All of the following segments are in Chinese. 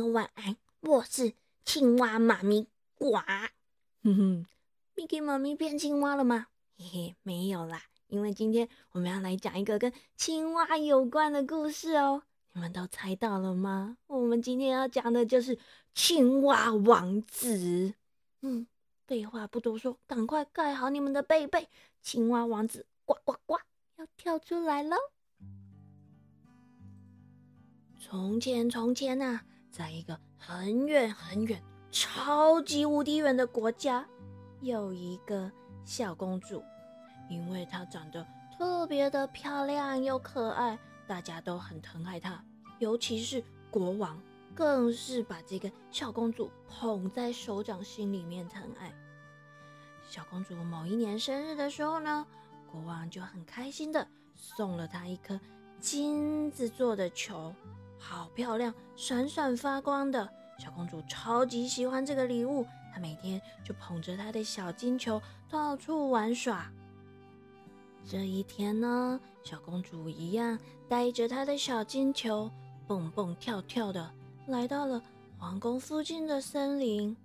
晚安，我是青蛙妈咪呱。哼哼，Mickey 妈咪变青蛙了吗？嘿嘿，没有啦，因为今天我们要来讲一个跟青蛙有关的故事哦。你们都猜到了吗？我们今天要讲的就是青蛙王子。嗯，废话不多说，赶快盖好你们的被被，青蛙王子呱呱呱要跳出来喽！从前，从前呐，在一个很远很远、超级无敌远的国家，有一个小公主。因为她长得特别的漂亮又可爱，大家都很疼爱她。尤其是国王，更是把这个小公主捧在手掌心里面疼爱。小公主某一年生日的时候呢，国王就很开心的送了她一颗金子做的球。好漂亮，闪闪发光的小公主超级喜欢这个礼物，她每天就捧着她的小金球到处玩耍。这一天呢，小公主一样带着她的小金球蹦蹦跳跳的来到了皇宫附近的森林。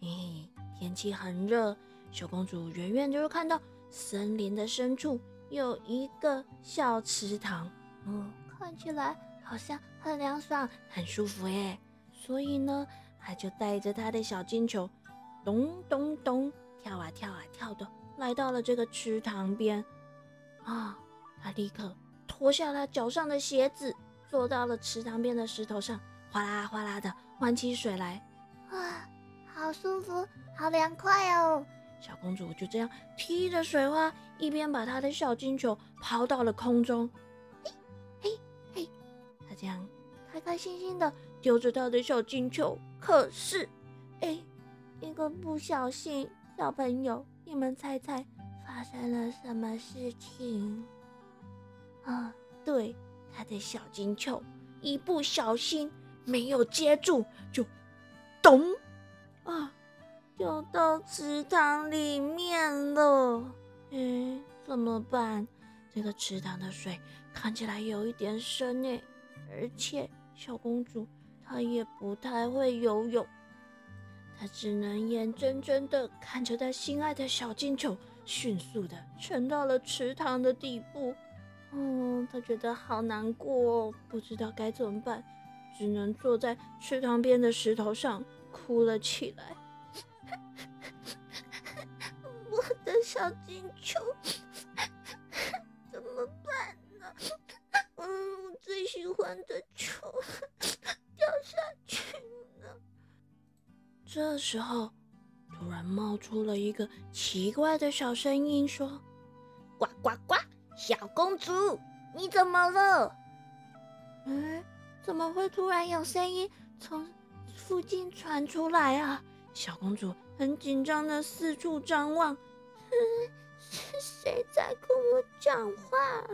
嘿，天气很热，小公主远远就看到森林的深处有一个小池塘，嗯，看起来。好像很凉爽，很舒服耶。所以呢，他就带着他的小金球，咚咚咚跳啊跳啊跳的，来到了这个池塘边。啊，他立刻脱下他脚上的鞋子，坐到了池塘边的石头上，哗啦哗啦的玩起水来。哇，好舒服，好凉快哦！小公主就这样踢着水花，一边把她的小金球抛到了空中。这样开开心心的丢着他的小金球，可是，哎，一个不小心，小朋友，你们猜猜发生了什么事情？啊，对，他的小金球一不小心没有接住，就咚啊，掉到池塘里面了。哎，怎么办？这个池塘的水看起来有一点深哎。而且小公主她也不太会游泳，她只能眼睁睁的看着她心爱的小金球迅速的沉到了池塘的底部。嗯，她觉得好难过，哦不知道该怎么办，只能坐在池塘边的石头上哭了起来。我的小金球。最喜欢的球掉下去了。这时候，突然冒出了一个奇怪的小声音，说：“呱呱呱，小公主，你怎么了？”哎，怎么会突然有声音从附近传出来啊？小公主很紧张的四处张望，是谁在跟我讲话？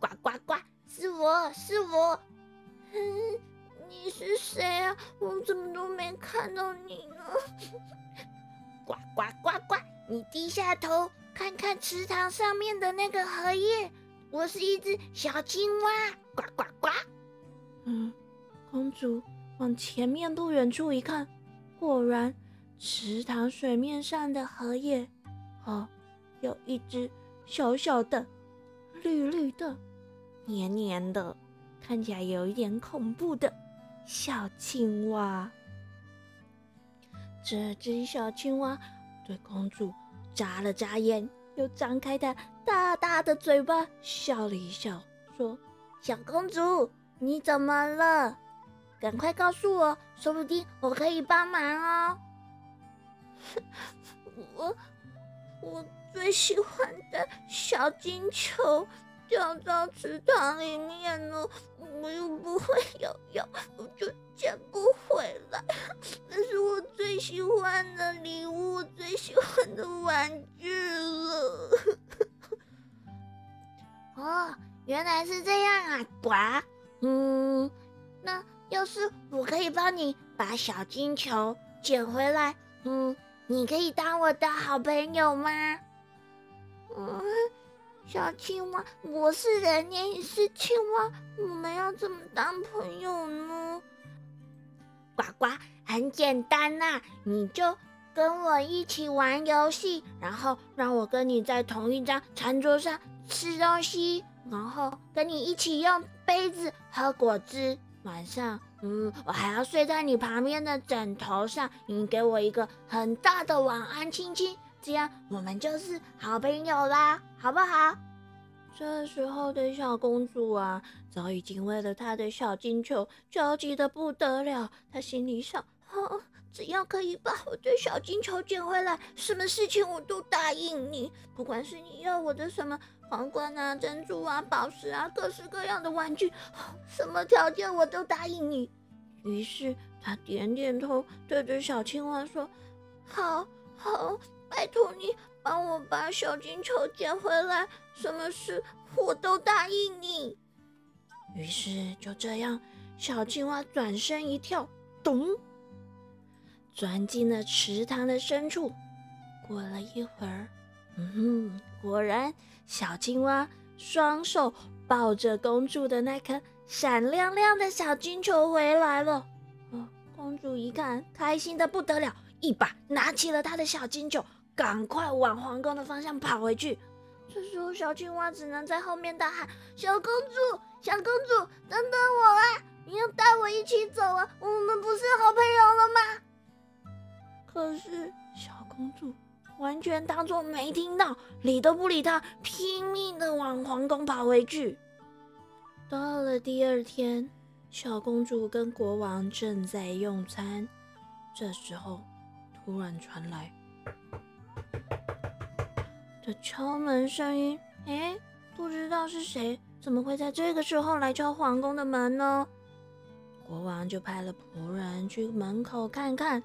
呱呱呱！是我是我，嗯，你是谁啊？我怎么都没看到你呢？呱呱呱呱！你低下头看看池塘上面的那个荷叶，我是一只小青蛙。呱呱呱！嗯，公主往前面不远处一看，果然池塘水面上的荷叶，哦，有一只小小的、绿绿的。黏黏的，看起来有一点恐怖的小青蛙。这只小青蛙对公主眨了眨眼，又张开它大大的嘴巴笑了一笑，说：“小公主，你怎么了？赶快告诉我，说不定我可以帮忙哦。”我我最喜欢的小金球。掉到池塘里面了，我又不会游泳，我就捡不回来。那是我最喜欢的礼物，最喜欢的玩具了。哦，原来是这样啊！呱，嗯，那要是我可以帮你把小金球捡回来，嗯，你可以当我的好朋友吗？嗯。小青蛙，我是人，你是青蛙，我们要怎么当朋友呢？呱呱，很简单呐，你就跟我一起玩游戏，然后让我跟你在同一张餐桌上吃东西，然后跟你一起用杯子喝果汁。晚上，嗯，我还要睡在你旁边的枕头上，你给我一个很大的晚安亲亲。这样我们就是好朋友啦，好不好？这时候的小公主啊，早已经为了她的小金球着急的不得了。她心里想：只要可以把我的小金球捡回来，什么事情我都答应你。不管是你要我的什么皇冠啊、珍珠啊、宝石啊，各式各样的玩具，什么条件我都答应你。于是她点点头，对着小青蛙说：“好好。”拜托你帮我把小金球捡回来，什么事我都答应你。于是就这样，小青蛙转身一跳，咚，钻进了池塘的深处。过了一会儿，嗯，果然，小青蛙双手抱着公主的那颗闪亮亮的小金球回来了。哦，公主一看，开心的不得了，一把拿起了她的小金球。赶快往皇宫的方向跑回去！这时候，小青蛙只能在后面大喊：“小公主，小公主，等等我啊！你要带我一起走啊！我们不是好朋友了吗？”可是，小公主完全当作没听到，理都不理他，拼命的往皇宫跑回去。到了第二天，小公主跟国王正在用餐，这时候突然传来。的敲门声音，哎，不知道是谁，怎么会在这个时候来敲皇宫的门呢？国王就派了仆人去门口看看。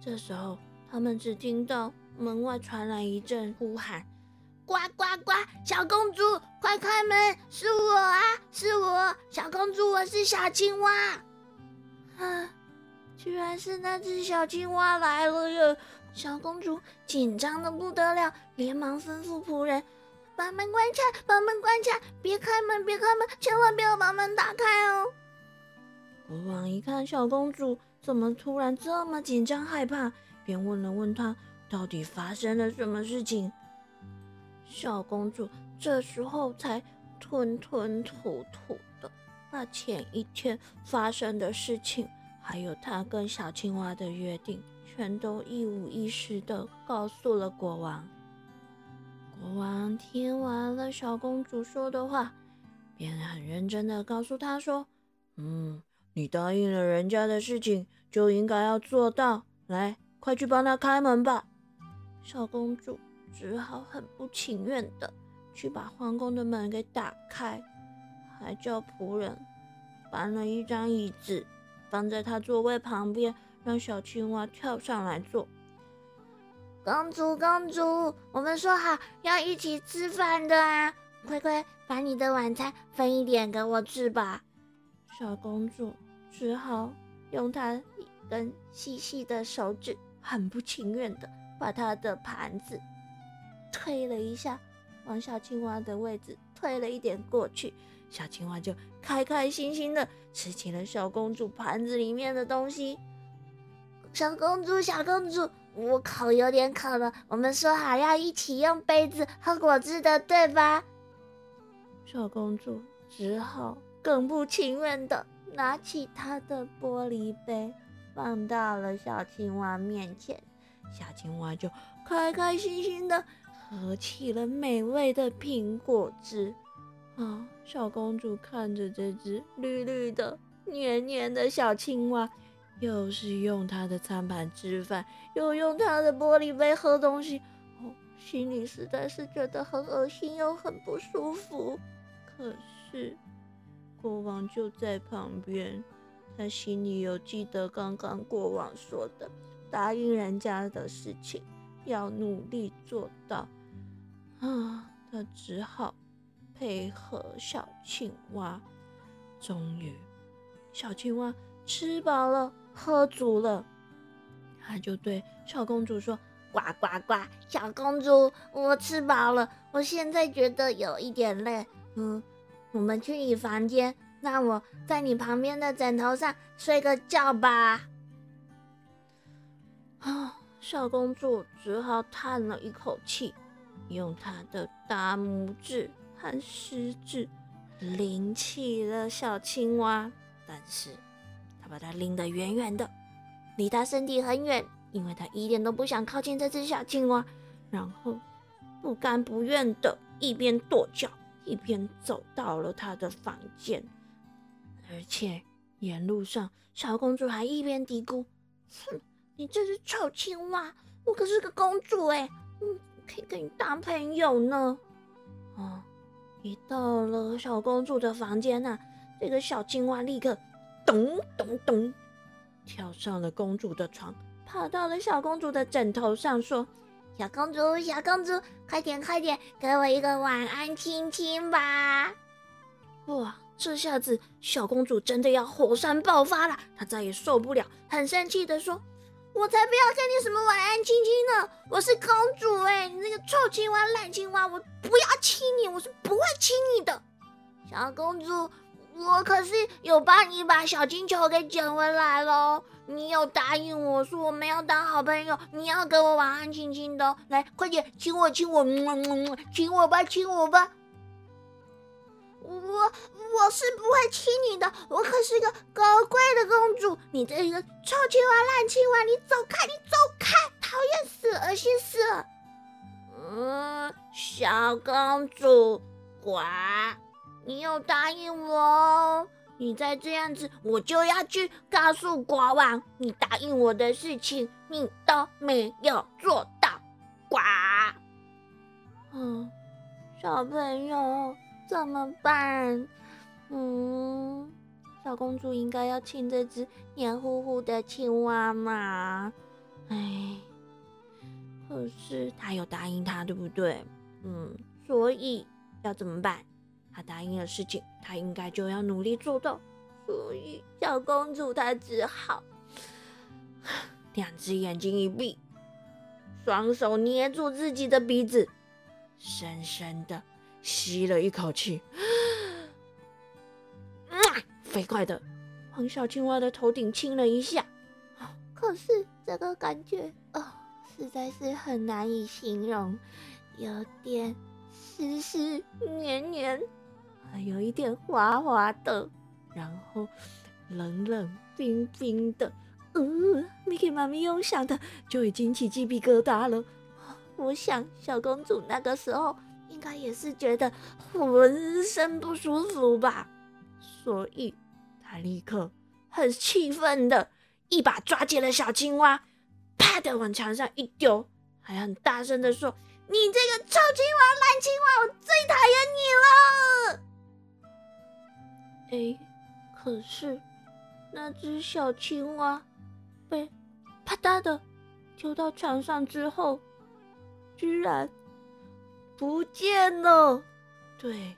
这时候，他们只听到门外传来一阵呼喊：“呱呱呱！小公主，快开门！是我啊，是我，小公主，我是小青蛙。”啊，居然是那只小青蛙来了哟！小公主紧张的不得了，连忙吩咐仆人把门关起来，把门关起来，别开门，别开门，千万不要把门打开哦。国王一看小公主怎么突然这么紧张害怕，便问了问她到底发生了什么事情。小公主这时候才吞吞吐吐的把前一天发生的事情，还有她跟小青蛙的约定。全都一五一十的告诉了国王。国王听完了小公主说的话，便很认真的告诉她说：“嗯，你答应了人家的事情，就应该要做到。来，快去帮他开门吧。”小公主只好很不情愿的去把皇宫的门给打开，还叫仆人搬了一张椅子放在她座位旁边。让小青蛙跳上来坐。公主，公主，我们说好要一起吃饭的啊！快快把你的晚餐分一点给我吃吧。小公主只好用她一根细细的手指，很不情愿的把她的盘子推了一下，往小青蛙的位置推了一点过去。小青蛙就开开心心的吃起了小公主盘子里面的东西。小公主，小公主，我口有点渴了。我们说好要一起用杯子喝果汁的，对吧？小公主只好更不情愿的拿起她的玻璃杯，放到了小青蛙面前。小青蛙就开开心心的喝起了美味的苹果汁。啊，小公主看着这只绿绿的、黏黏的小青蛙。又是用他的餐盘吃饭，又用他的玻璃杯喝东西，哦，心里实在是觉得很恶心又很不舒服。可是国王就在旁边，他心里有记得刚刚国王说的，答应人家的事情要努力做到啊，他只好配合小青蛙。终于，小青蛙吃饱了。喝足了，他就对小公主说：“呱呱呱！小公主，我吃饱了，我现在觉得有一点累。嗯，我们去你房间，让我在你旁边的枕头上睡个觉吧。啊，小公主只好叹了一口气，用她的大拇指和食指拎起了小青蛙，但是把它拎得远远的，离她身体很远。因为他一点都不想靠近这只小青蛙，然后不甘不愿的一边跺脚，一边走到了他的房间。而且沿路上，小公主还一边嘀咕：“哼，你这只臭青蛙，我可是个公主哎，嗯，可以跟你当朋友呢。”哦，一到了小公主的房间呐，这个小青蛙立刻咚咚咚跳上了公主的床。跑到了小公主的枕头上，说：“小公主，小公主，快点快点，给我一个晚安亲亲吧！”哇，这下子小公主真的要火山爆发了，她再也受不了，很生气的说：“我才不要跟你什么晚安亲亲呢！我是公主哎，你那个臭青蛙、烂青蛙，我不要亲你，我是不会亲你的。”小公主，我可是有帮你把小金球给捡回来喽。你有答应我说我们要当好朋友，你要给我晚安亲亲的，来快点亲我亲我，亲我吧亲我吧。我我是不会亲你的，我可是个高贵的公主。你这个臭青蛙烂青蛙，你走开你走开，讨厌死了，恶心死了。嗯，小公主，呱，你有答应我哦。你再这样子，我就要去告诉国王，你答应我的事情，你都没有做到。呱！嗯，小朋友怎么办？嗯，小公主应该要亲这只黏糊糊的青蛙嘛？哎，可是她有答应他，对不对？嗯，所以要怎么办？他答应的事情，他应该就要努力做到。所以小公主她只好 两只眼睛一闭，双手捏住自己的鼻子，深深的吸了一口气，飞快的往小青蛙的头顶亲了一下。可是这个感觉啊，实在是很难以形容，有点湿湿黏黏。有一点滑滑的，然后冷冷冰冰的，呃，Mickey 妈咪用想的就已经起鸡皮疙瘩了。我想小公主那个时候应该也是觉得浑身不舒服吧，所以她立刻很气愤的一把抓起了小青蛙，啪的往墙上一丢，还很大声的说：“你这个臭青蛙、烂青蛙，我最讨厌你了！”哎，可是那只小青蛙被啪嗒的丢到床上之后，居然不见了。对，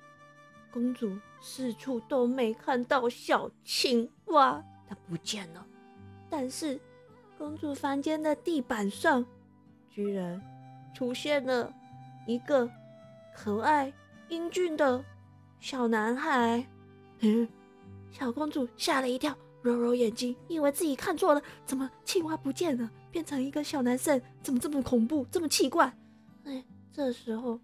公主四处都没看到小青蛙，它不见了。但是公主房间的地板上，居然出现了一个可爱英俊的小男孩。小公主吓了一跳，揉揉眼睛，以为自己看错了。怎么青蛙不见了，变成一个小男生？怎么这么恐怖，这么奇怪？哎，这时候，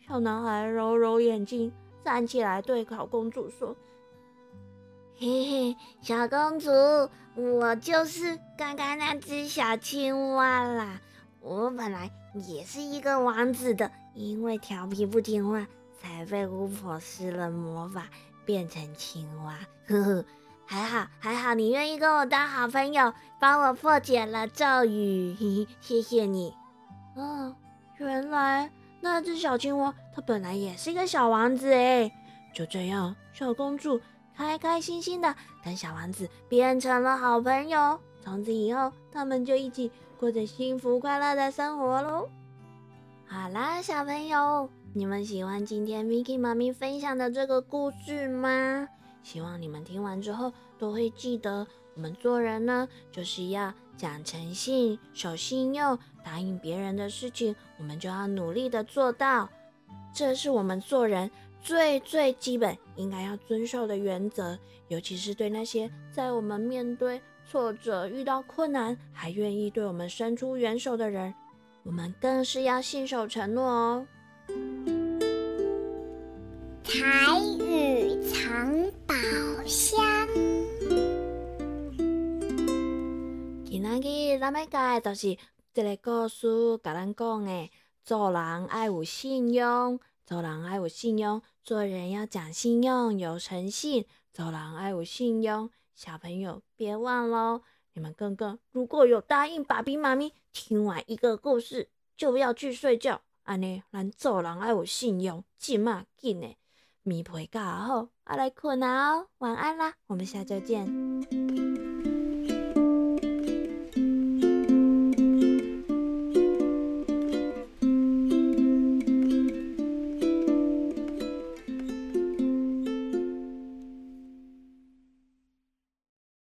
小男孩揉揉眼睛，站起来对小公主说：“嘿嘿，小公主，我就是刚刚那只小青蛙啦。我本来也是一个王子的，因为调皮不听话，才被巫婆施了魔法。”变成青蛙，呵呵，还好还好，你愿意跟我当好朋友，帮我破解了咒语，嘿嘿，谢谢你。嗯，原来那只小青蛙它本来也是一个小王子哎。就这样，小公主开开心心的跟小王子变成了好朋友，从此以后他们就一起过着幸福快乐的生活喽。好啦，小朋友。你们喜欢今天 Miki 妈咪分享的这个故事吗？希望你们听完之后都会记得，我们做人呢，就是要讲诚信、守信用，答应别人的事情，我们就要努力的做到。这是我们做人最最基本应该要遵守的原则，尤其是对那些在我们面对挫折、遇到困难还愿意对我们伸出援手的人，我们更是要信守承诺哦。台语藏宝箱。今仔日咱要教的就是一个故事，甲咱讲的。做人爱有信用，做人爱有信用，做人要讲信用，有诚信。做人爱有信用，小朋友别忘喽！你们哥哥如果有答应爸比妈咪，听完一个故事就要去睡觉，安尼咱做人爱有信用，即马紧的，棉被盖好，啊来困啊哦，晚安啦，我们下周见。